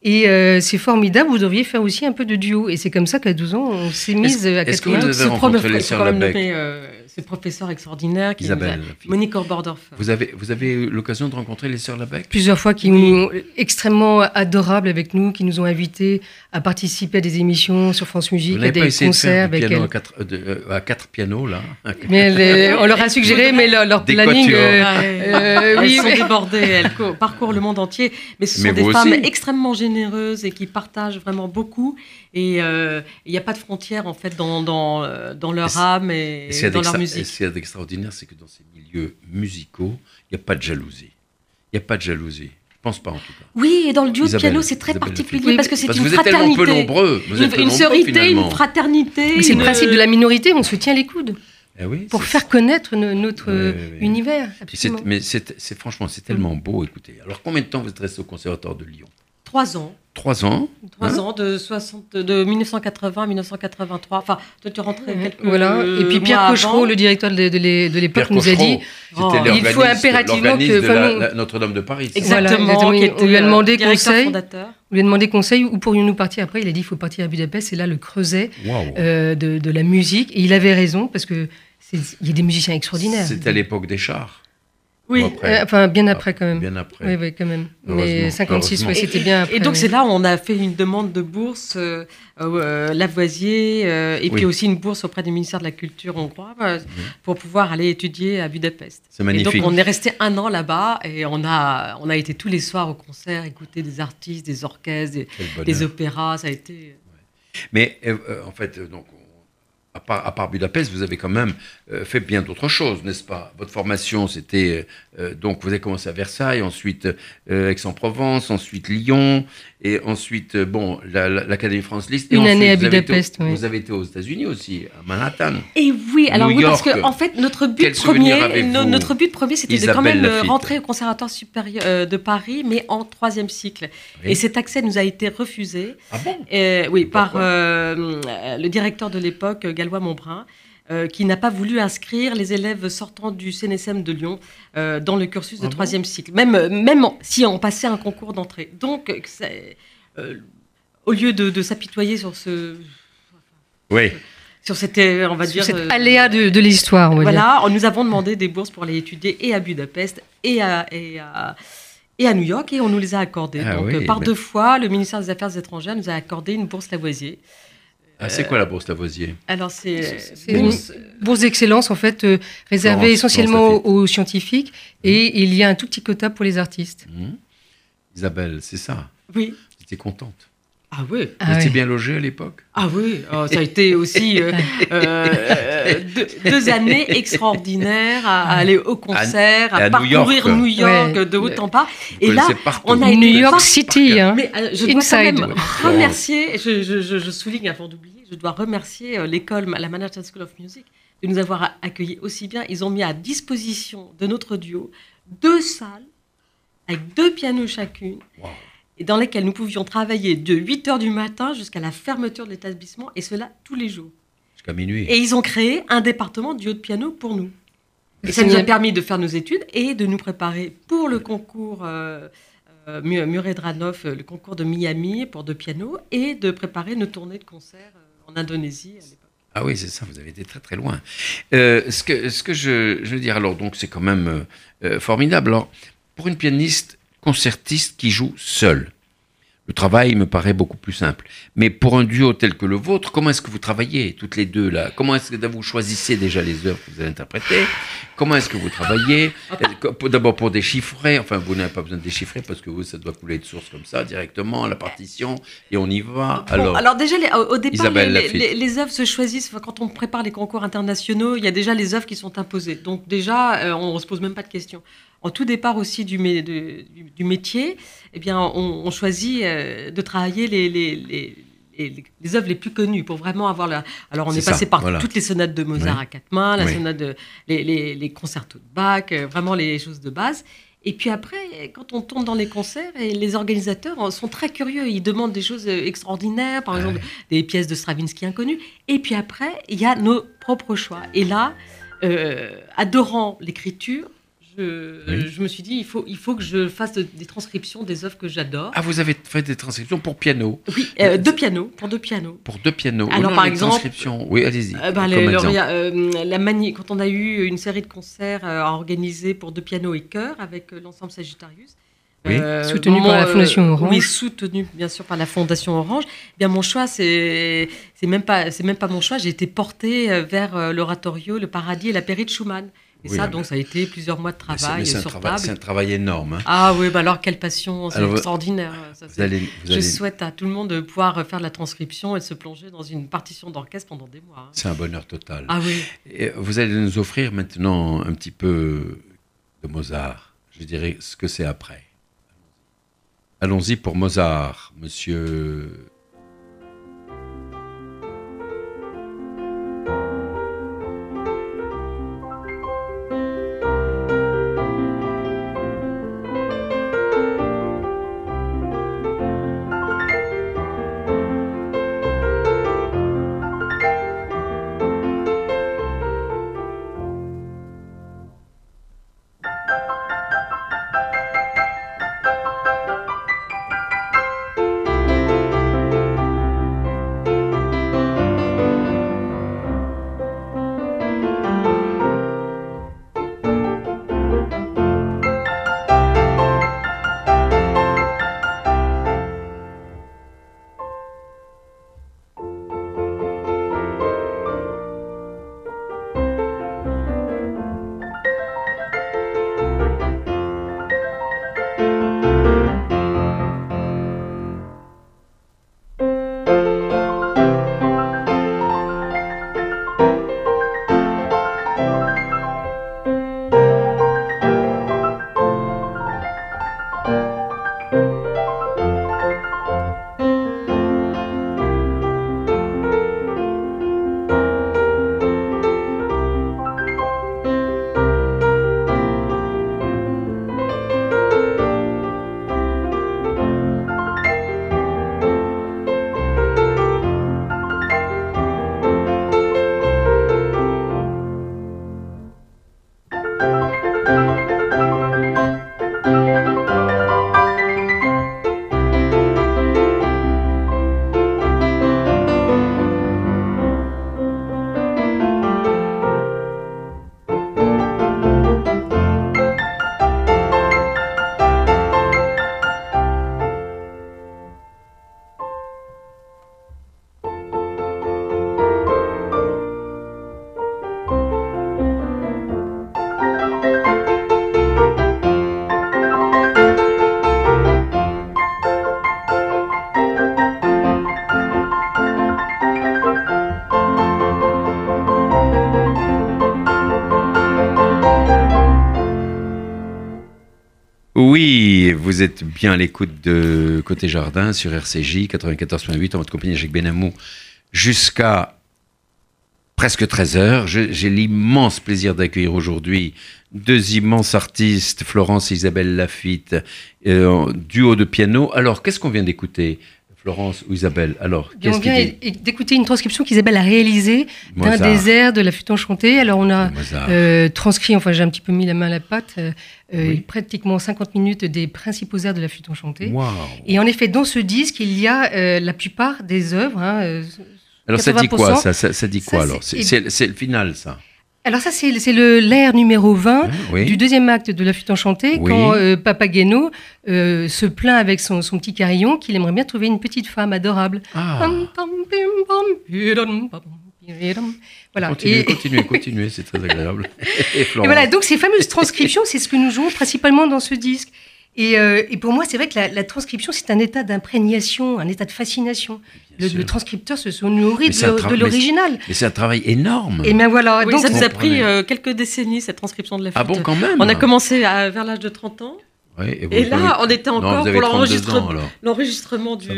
Et euh, c'est formidable, vous devriez faire aussi un peu de duo. Et c'est comme ça qu'à 12 ans, on s'est mise à est-ce que vous rencontré premier- les sœurs Labec euh, ce professeur extraordinaire qui a- Isabelle. Lafitte. Monique Orbordorf. Vous avez, vous avez eu l'occasion de rencontrer les sœurs Labec plusieurs fois qui Oui. ont extrêmement adorables avec nous, qui nous ont invités à participer à des émissions sur France Vous Musique, à des de concerts faire du avec piano elles. à quatre, euh, de- euh, à quatre pianos, là Mais elles- on leur a suggéré, mais leur, leur planning. euh, euh, elles oui, sont mais- débordées, elles co- parcourent le monde entier, mais ce sont Mais des femmes aussi. extrêmement généreuses et qui partagent vraiment beaucoup. Et euh, il n'y a pas de frontières en fait dans, dans, leur âme et, dans leur et musique. ce qu'il y a d'extraordinaire, c'est que dans ces milieux musicaux, il n'y a pas de jalousie. Il n'y a pas de jalousie. Pense pas en tout cas. Oui, et dans le duo de piano, c'est très Isabelle particulier parce que c'est une vous êtes tellement fraternité. peu nombreux. Vous êtes une, peu une sororité, une fraternité. Mais c'est le principe de la minorité, on se tient les coudes Eh oui, pour faire connaître no- notre univers. Mais c'est c'est- franchement, c'est tellement beau, écoutez. Alors, combien de temps vous êtes resté au Conservatoire de Lyon? Trois ans. Trois ans Trois Hein ans, de, 60, de 1980 à 1983. Enfin, toi, tu quelques Voilà. Et puis Pierre Cochereau, le directeur de, de de l'époque, nous a dit Oh, il faut impérativement que- enfin, Notre-Dame de Paris. c'est ça Voilà, Exactement. exactement. qui On lui a demandé conseil. fondateur. on lui a demandé conseil où pourrions-nous partir après. Il a dit il faut partir à Budapest. C'est là le creuset euh, de, de la musique. Et il avait raison parce que il y a des musiciens extraordinaires. C'était à l'époque des chars. Oui. Après Euh, enfin, bien après quand même. Bien après. Oui, oui, quand même. Mais 56, heureusement. ouais, c'était bien après. Et donc c'est là où on a fait une demande de bourse euh, euh, Lavoisier euh, et Oui. puis aussi une bourse auprès du ministère de la Culture hongrois pour pouvoir aller étudier à Budapest. C'est Et magnifique. donc on est resté un an là-bas et on a on a été tous les soirs au concert, écouter des artistes, des orchestres, des, des opéras. Ça a été Mais en fait, donc, on- à part, Budapest, vous avez quand même euh, fait bien d'autres choses, n'est-ce pas? Votre formation, c'était euh, donc vous avez commencé à Versailles, ensuite euh, Aix-en-Provence, ensuite Lyon, et ensuite euh, bon la- la- l'Académie France Liszt. Et Une ensuite, année à Budapest, oui. Vous avez été aux États-Unis aussi, à Manhattan. Et oui, alors New oui, parce que en fait notre but premier, notre but premier, c'était de quand même euh, Laffitte rentrer au conservatoire supérieur euh, de Paris, mais en troisième cycle. Oui. Et cet accès nous a été refusé. Ah bon? Euh, oui, par Pourquoi euh, le directeur de l'époque, Galois Montbrun, euh, qui n'a pas voulu inscrire les élèves sortant du CNSM de Lyon euh, dans le cursus de Ah bon troisième cycle, même, même en- si on passait un concours d'entrée. Donc, euh, au lieu de, de s'apitoyer sur ce, Oui. sur cette, on va Sur dire, cet euh, aléa de, de l'histoire, dire. voilà, nous avons demandé des bourses pour aller étudier et à Budapest et à, et à, et à New York et on nous les a accordées. Ah Donc, oui, par mais- deux fois, le ministère des Affaires étrangères nous a accordé une bourse Lavoisier. Ah, c'est quoi la bourse Lavoisier Alors, c'est C'est une bourse- d'excellence, en fait, euh, réservée Florence, essentiellement Florence aux, aux scientifiques. Et il y a un tout petit quota pour les artistes. Hmm Isabelle, c'est ça? Oui. Vous étiez contente. Ah oui. Ah vous étiez bien logée à l'époque Ah oui. Oh, ça a été aussi euh, euh, deux, deux années extraordinaires à, à aller au concert, À- à, à New York. parcourir New York, Ouais. de haut en bas. Et là, on a New été York City, hein. Mais euh, je dois Inside. quand même remercier, je, je- je- je souligne avant d'oublier, je dois remercier l'école, la Manhattan School of Music, de nous avoir accueillis aussi bien. Ils ont mis à disposition de notre duo deux salles avec deux pianos chacune. Wow. Et dans lesquelles nous pouvions travailler de 8 heures du matin jusqu'à la fermeture de l'établissement, et cela tous les jours. Jusqu'à minuit. Et ils ont créé un département du haut de piano pour nous. Et ça nous a permis de faire nos études et de nous préparer pour le concours euh, euh, Mu- Muredranov, euh, le concours de Miami pour deux pianos, et de préparer nos tournées de concerts euh, en Indonésie à l'époque. Ah oui, c'est ça, vous avez été très très loin. Euh, ce que, ce que je, je veux dire, alors, donc c'est quand même formidable. Alors, pour une pianiste concertiste qui joue seule, le travail me paraît beaucoup plus simple. Mais pour un duo tel que le vôtre, comment est-ce que vous travaillez toutes les deux là? Comment est-ce que vous choisissez déjà les œuvres que vous allez interpréter? Comment est-ce que vous travaillez? D'abord pour déchiffrer, enfin vous n'avez pas besoin de déchiffrer parce que vous, ça doit couler de source comme ça directement, la partition, et on y va. Bon, Alors, déjà, les- au, départ, les, les- les œuvres se choisissent quand on prépare les concours internationaux. Il y a déjà les œuvres qui sont imposées. Donc déjà, euh, on ne se pose même pas de questions. En tout départ aussi du, mé- de- du, du métier, eh bien, on, on choisit euh, de travailler les, les, les, les- les œuvres les plus connues pour vraiment avoir la. Alors, on est, passé ça, par voilà. toutes les sonates de Mozart Oui. à quatre mains, la Oui. sonate de, les, les, les concertos de Bach, euh, vraiment les choses de base. Et puis après, quand on tourne dans les concerts, et les organisateurs sont très curieux. Ils demandent des choses euh, extraordinaires, par exemple des pièces de Stravinsky inconnues. Et puis après, il y a nos propres choix. Et là, euh, adorant l'écriture, je, Oui. je me suis dit, il faut, il faut que je fasse de- des transcriptions des œuvres que j'adore. ah, vous avez fait des transcriptions pour piano Oui, euh, deux pianos, pour deux pianos. Pour deux pianos. Alors, non, par exemple- transcriptions. Oui, allez-y. Euh, bah, euh, mani- quand on a eu une série de concerts euh, à organiser pour deux pianos et chœurs avec euh, l'ensemble Sagittarius. Oui. Soutenu par la Fondation Orange. Oui, soutenu bien sûr par la Fondation Orange. Eh bien mon choix, c'est c'est même pas c'est même pas mon choix. J'ai été portée vers l'oratorio, le Paradis et la Pairie de Schumann. Et Oui, ça, mais- donc, ça a été plusieurs mois de travail mais c'est un sur travail- C'est table. un travail énorme. hein. Ah oui, bah alors quelle passion, c'est extraordinaire. ça, Vous c'est- allez, vous Je allez- souhaite à tout le monde de pouvoir faire de la transcription et de se plonger dans une partition d'orchestre pendant des mois. hein. C'est un bonheur total. Ah oui. Et vous allez nous offrir maintenant un petit peu de Mozart. Je dirais ce que c'est après. Allons-y pour Mozart, monsieur vous êtes bien à l'écoute de Côté Jardin sur RCJ 94.8 en votre compagnie Jacques Benamou jusqu'à presque 13 heures. J'ai l'immense plaisir d'accueillir aujourd'hui deux immenses artistes, Florence et Isabelle Lafitte, euh, duo de piano. Alors, qu'est-ce qu'on vient d'écouter? Florence ou Isabelle, alors On vient d'écouter une transcription qu'Isabelle a réalisée d'un des airs de la flûte enchantée. Alors on a euh, transcrit, enfin j'ai un petit peu mis la main à la pâte, euh, euh, pratiquement 50 minutes des principaux airs de la flûte enchantée. Et en effet, dans ce disque, il y a la plupart des œuvres. Hein, alors ça dit quoi ça, ça, dit quoi alors? C'est le final ça alors ça, c'est l'air numéro 20 ah, du deuxième acte de La Flûte Enchantée, quand euh, Papageno euh, se plaint avec son, petit carillon qu'il aimerait bien trouver une petite femme adorable. Ah. Voilà. Continuez, continuez, continuez, c'est très agréable. et, voilà, donc ces fameuses transcriptions, c'est ce que nous jouons principalement dans ce disque. Euh, et, pour moi, c'est vrai que la, transcription, c'est un état d'imprégnation, un état de fascination. Le, transcripteur se nourrit de, l'original. Mais c'est un travail énorme. Et bien voilà. donc ça nous a pris euh, quelques décennies, cette transcription de la flûte. Ah bon, quand même On a commencé vers l'âge de 30 ans. Et, là, on était encore pour l'enregistrement du.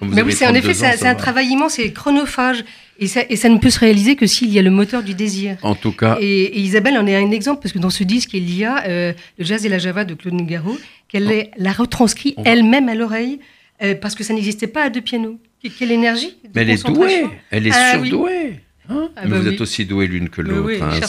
Mais oui, c'est en effet, c'est un travail immense et chronophage. Et ça, et ça, ne peut se réaliser que s'il y a le moteur du désir. En tout cas. Et, Isabelle en est un exemple, parce que dans ce disque, il y a euh, le jazz et la java de Claude Nougaro, qu'elle l'a retranscrit elle-même à l'oreille, euh, parce que ça n'existait pas à deux pianos. Quelle énergie Mais elle est douée, elle est ah surdouée. Hein ah bah vous êtes aussi douée l'une que l'autre. Hein.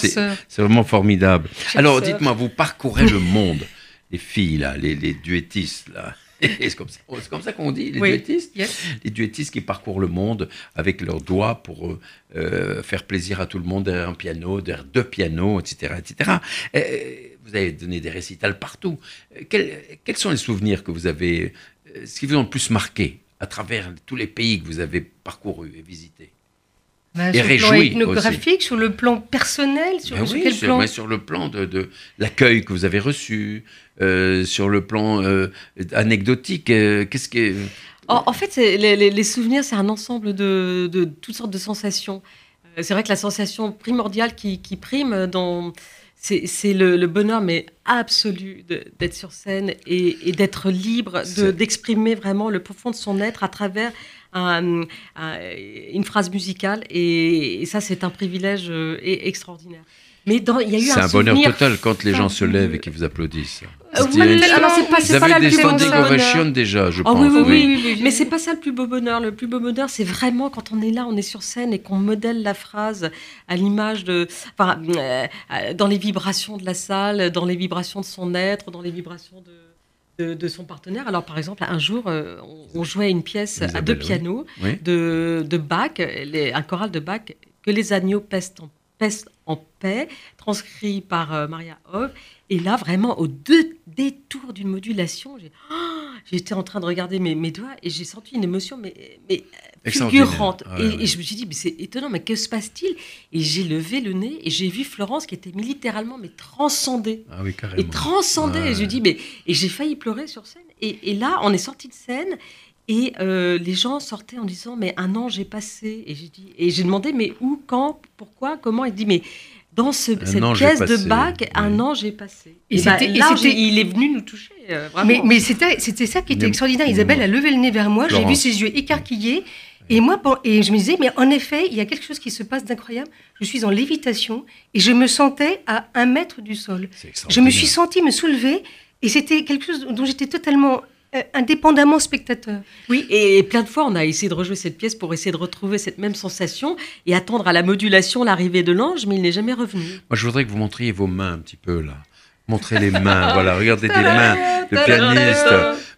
C'est vraiment formidable. Alors, dites-moi, vous parcourez le monde, les filles, là, les, les duettistes, là. c'est comme ça, qu'on dit, les duettistes. Les duettistes qui parcourent le monde avec leurs doigts pour euh, euh, faire plaisir à tout le monde derrière un piano, derrière deux pianos, etc. etc. Euh, vous avez donné des récitals partout. Quels, sont les souvenirs que vous avez, ce qui vous ont le plus marqué à travers tous les pays que vous avez parcourus et visités? Bah, et sur le plan ethnographique, sur le plan personnel, sur, ben quel plan Sur le plan de, l'accueil que vous avez reçu, euh, sur le plan euh, anecdotique. Euh, qu'est-ce que en, fait, les, souvenirs, c'est un ensemble de, toutes sortes de sensations. C'est vrai que la sensation primordiale qui, prime dans c'est le, bonheur, mais absolu, d'être sur scène et, d'être libre, d'exprimer vraiment le profond de son être à travers une phrase musicale. Et, ça, c'est un privilège euh, extraordinaire. Mais il y a eu un C'est un bonheur total quand les gens se lèvent et qu'ils vous applaudissent. Euh, alors c'est pas, vous avez des standing ovations déjà, je oh, pense. Oui, oui, oui, mais c'est pas ça le plus beau bonheur. Le plus beau bonheur, c'est vraiment quand on est là, on est sur scène et qu'on modèle la phrase à l'image de, enfin, euh, dans les vibrations de la salle, dans les vibrations de son être, dans les vibrations de, de, son partenaire. Alors, par exemple, un jour, euh, on, jouait une pièce à deux pianos de, de Bach, les, un choral de Bach, que les agneaux pèsent en, pèsent en paix, transcrit par Maria Hove. Et là, vraiment, au deux détour d'une modulation, oh, j'étais en train de regarder mes, mes doigts et j'ai senti une émotion, mais, mais fulgurante. Et, je me suis dit, mais c'est étonnant, mais que se passe-t-il? Et j'ai levé le nez et j'ai vu Florence qui était littéralement mais transcendée. Ah oui, carrément. Et transcendée. Et je dis, mais et j'ai failli pleurer sur scène. Et, et là, on est sorti de scène. Et euh, les gens sortaient en disant mais un ange est passé et j'ai dit et j'ai demandé mais où quand pourquoi comment? Il dit mais dans cette pièce de Bach, un ange est passé. Et, bah, il est venu nous toucher. Euh, mais, mais c'était ça qui était extraordinaire. Isabelle a levé le nez vers moi, j'ai vu ses yeux écarquillés. Et moi, et je me disais, mais en effet, il y a quelque chose qui se passe d'incroyable. Je suis en lévitation et je me sentais à un mètre du sol. Je me suis sentie me soulever et c'était quelque chose dont j'étais totalement indépendamment spectateur. Oui, et plein de fois, on a essayé de rejouer cette pièce pour essayer de retrouver cette même sensation et attendre à la modulation l'arrivée de l'ange, mais il n'est jamais revenu. Moi, je voudrais que vous montriez vos mains un petit peu là. Montrez les mains, voilà, regardez des mains de pianiste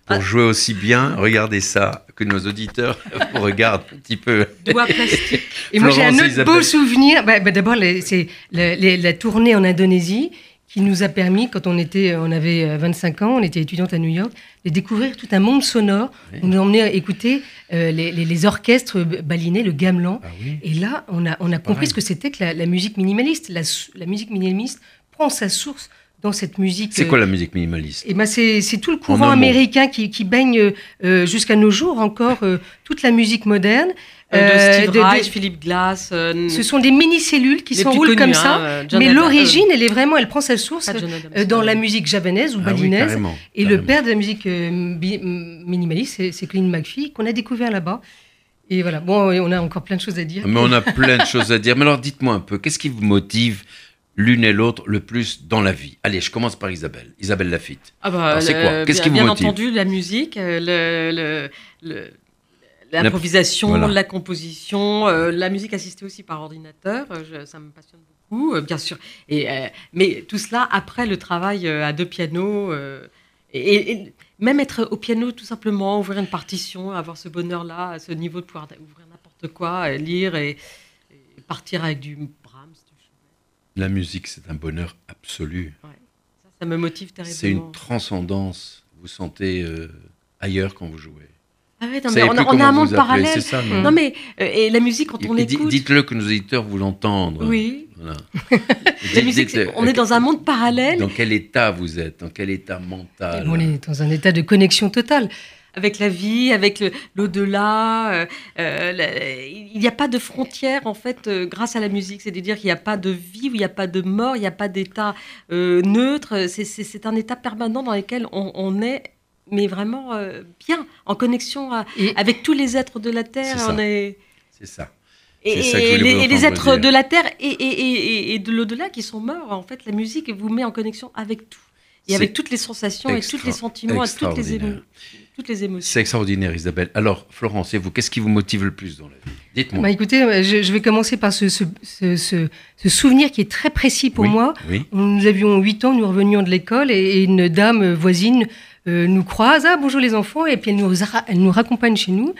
pour jouer aussi bien. Regardez ça, que nos auditeurs regardent un petit peu. Doigts plastiques. Et moi, j'ai un autre beau souvenir. Bah, bah, d'abord, c'est la tournée en Indonésie qui nous a permis, quand on, était, on avait 25 euh, ans, on était étudiante à New York, de découvrir tout un monde sonore. On nous emmenait écouter euh, les, orchestres balinés, le gamelan. Ah et là, on a, on a compris ce que c'était que la, musique minimaliste. La, la, musique minimaliste prend sa source dans cette musique. C'est quoi la musique minimaliste? Et eh ben c'est, tout le courant américain qui, qui baigne euh, jusqu'à nos jours encore toute la musique moderne. Euh, de Steve Reich, Philippe Glass. Euh, ce sont des mini-cellules qui s'enroulent comme ça, hein, mais l'origine, elle est vraiment, elle prend sa source euh, dans la musique javanaise ou ah balinaise. et le père de la musique minimaliste, c'est Clint McPhee, qu'on a découvert là-bas. Et voilà, bon, on a encore plein de choses à dire. Mais on a plein de choses à dire. Mais alors, dites-moi un peu, qu'est-ce qui vous motive l'une et l'autre le plus dans la vie? Allez, je commence par Isabelle. Isabelle Lafitte. Ah bah, c'est quoi? Qu'est-ce qui vous motive? Bien entendu, la musique, le, le L'improvisation, la composition, euh, la musique assistée aussi par ordinateur, euh, ça me passionne beaucoup, euh, bien sûr. Et, mais tout cela après le travail à deux pianos. Et, même être au piano, tout simplement, ouvrir une partition, avoir ce bonheur-là, à ce niveau de pouvoir ouvrir n'importe quoi, lire et, partir avec du Brahms. la musique, c'est un bonheur absolu. Ça, ça, me motive terriblement. C'est une transcendance. Vous sentez ailleurs quand vous jouez. Ah on, a, un monde parallèle. non, mais euh, et la musique quand on écoute. Dites-le que nos éditeurs vous l'entendent. Oui. la musique, on est dans un monde parallèle. Dans quel état vous êtes? Dans quel état mental? On est dans un état de connexion totale. Avec la vie, avec l'au-delà. Euh, euh, il n'y a pas de frontières, en fait, grâce à la musique. C'est-à-dire qu'il n'y a pas de vie, il n'y a pas de mort, il n'y a pas d'état neutre. C'est un état permanent dans lequel on, on est mais vraiment euh, bien, en connexion avec tous les êtres de la Terre. C'est ça. Et, les, êtres de la Terre et, de l'au-delà qui sont morts, en fait, la musique vous met en connexion avec tout. Et avec toutes les sensations et tous les sentiments et toutes les, toutes les émotions. C'est extraordinaire, Isabelle. Alors, Florence, et vous, qu'est-ce qui vous motive le plus dans la vie? Dites-moi. Bah, écoutez, euh, je, vais commencer par ce, ce, souvenir qui est très précis pour moi. Nous avions 8 ans, nous revenions de l'école et une dame voisine euh, nous croise, ah bonjour les enfants, et puis elle nous, elle nous raccompagne chez nous,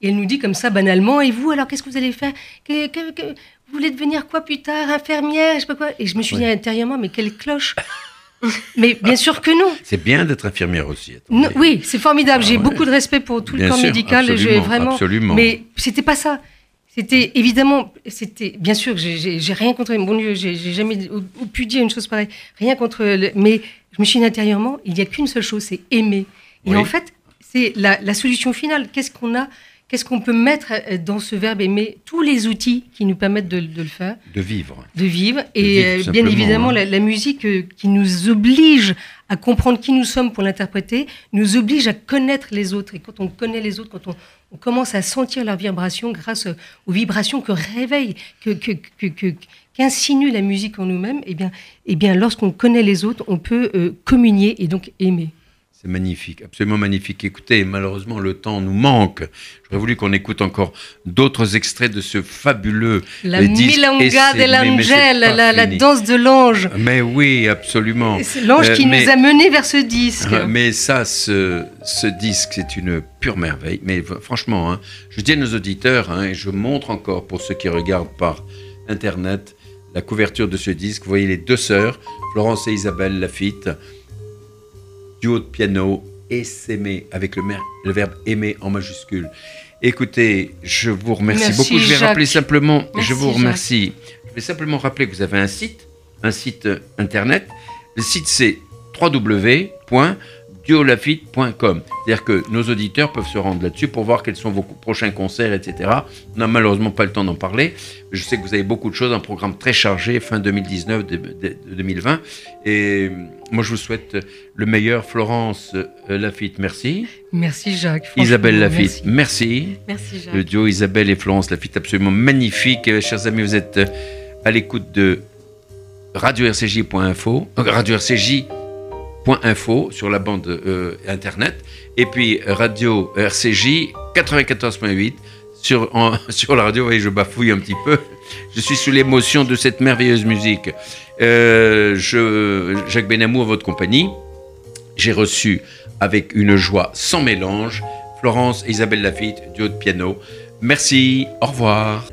et elle nous dit comme ça banalement, et vous alors qu'est-ce que vous allez faire? Que, Vous voulez devenir quoi plus tard Infirmière, je sais pas quoi? Et je me suis dit intérieurement, mais quelle cloche mais bien sûr que non. C'est bien d'être infirmière aussi. oui, c'est formidable. J'ai ah beaucoup de respect pour tout le corps médical. Absolument, vraiment. Absolument. Mais c'était pas ça. C'était évidemment, c'était bien sûr que j'ai rien contre. Bon Dieu, j'ai jamais pu dire une chose pareille. Rien contre. mais je me suis dit intérieurement, il n'y a qu'une seule chose, c'est aimer. Et en fait, c'est la, solution finale. Qu'est-ce qu'on a qu'est-ce qu'on peut mettre euh, dans ce verbe aimer Tous les outils qui nous permettent de, le faire? De vivre. De vivre. et euh, bien évidemment, hein. la, musique euh, qui nous oblige à comprendre qui nous sommes pour l'interpréter, nous oblige à connaître les autres. Et quand on connaît les autres, quand on, commence à sentir leurs vibrations grâce aux vibrations que réveille, que, qu'insinue la musique en nous-mêmes, eh bien, eh bien lorsqu'on connaît les autres, on peut communier et donc aimer. C'est magnifique, absolument magnifique. Écoutez, malheureusement, le temps nous manque. J'aurais voulu qu'on écoute encore d'autres extraits de ce fabuleux La milonga de l'angel, la, danse de l'ange. Mais oui, absolument. C'est l'ange qui euh, nous a menés vers ce disque. Mais ça, ce, ce disque, c'est une pure merveille. Mais franchement, hein, je dis à nos auditeurs, hein, et je montre encore pour ceux qui regardent par Internet, la couverture de ce disque. Vous voyez les deux sœurs, Florence et Isabelle Lafitte duo de piano et s'aimer avec le, le, verbe aimer en majuscule. Écoutez, je vous remercie beaucoup. Je vais rappeler simplement, je vous remercie. Je vais simplement rappeler que vous avez un site, un site euh, internet. Le site c'est www diolafite.com. C'est-à-dire que nos auditeurs peuvent se rendre là-dessus pour voir quels sont vos prochains concerts, etc. On n'a malheureusement pas le temps d'en parler. Je sais que vous avez beaucoup de choses, un programme très chargé fin 2019, 2020. Et moi, je vous souhaite le meilleur. Florence euh, Lafitte, merci. Merci Jacques. Isabelle Lafitte, merci. Merci. Jacques. Le duo Isabelle et Florence Lafitte, absolument magnifique. Euh, chers amis, vous êtes à l'écoute de radio-rcj.info, euh, radio RCJ info sur la bande euh, internet et puis radio RCJ 94.8 sur, sur la radio. et je bafouille un petit peu. Je suis sous l'émotion de cette merveilleuse musique. Euh, je, Jacques Benamou, à votre compagnie. J'ai reçu avec une joie sans mélange Florence et Isabelle Lafitte, duo de piano. Merci, au revoir.